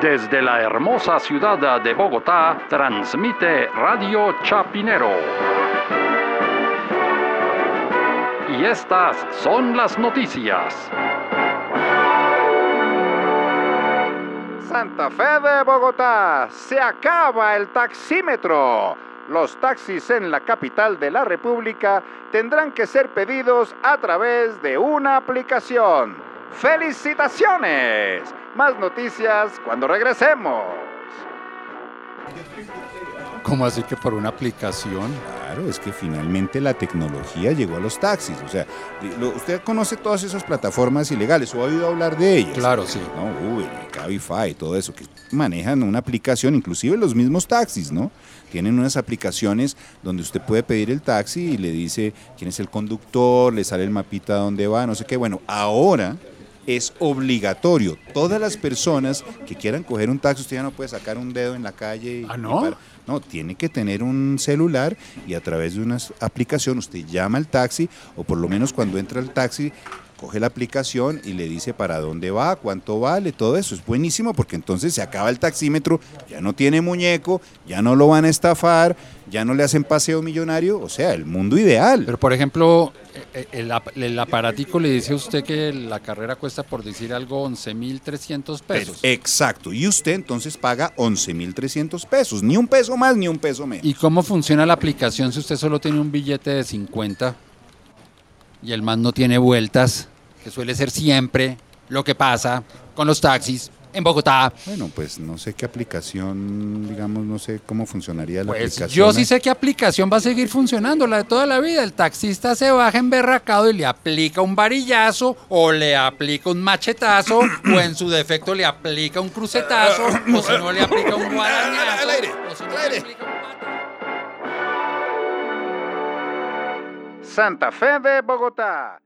Desde la hermosa ciudad de Bogotá, transmite Radio Chapinero. Y estas son las noticias. Santa Fe de Bogotá, se acaba el taxímetro. Los taxis en la capital de la República tendrán que ser pedidos a través de una aplicación. ¡Felicitaciones! Más noticias cuando regresemos. ¿Cómo así que por una aplicación? Claro, es que finalmente la tecnología llegó a los taxis. O sea, lo- usted conoce todas esas plataformas ilegales o ha oído hablar de ellas. Claro, sí. ¿no? Uber, Cabify, todo eso, que manejan una aplicación, inclusive los mismos taxis, ¿no? Tienen unas aplicaciones donde usted puede pedir el taxi y le dice quién es el conductor, le sale el mapita a dónde va, no sé qué. Bueno, ahora es obligatorio. Todas las personas que quieran coger un taxi, usted ya no puede sacar un dedo en la calle. y- ¿Ah, no? y no, tiene que tener un celular y a través de una aplicación usted llama al taxi o por lo menos cuando entra al taxi coge la aplicación y le dice para dónde va, cuánto vale, todo eso. Es buenísimo porque entonces se acaba el taxímetro, ya no tiene muñeco, ya no lo van a estafar, ya no le hacen paseo millonario, o sea, el mundo ideal. Pero por ejemplo, eh, el, ap- el aparatico le dice a usted que la carrera cuesta, por decir algo, 11.300 pesos. Exacto, y usted entonces paga 11.300 pesos, ni un peso más ni un peso menos. ¿Y cómo funciona la aplicación si usted solo tiene un billete de 50 y el man no tiene vueltas? Que suele ser siempre lo que pasa con los taxis en Bogotá. Bueno, pues no sé qué aplicación, digamos, no sé cómo funcionaría la Pues aplicación. yo sí sé qué aplicación va a seguir funcionando, la de toda la vida. El taxista se baja emberracado y le aplica un varillazo o le aplica un machetazo o en su defecto le aplica un crucetazo o si no le aplica un guarañazo o si no le aplica un Santa Fe de Bogotá,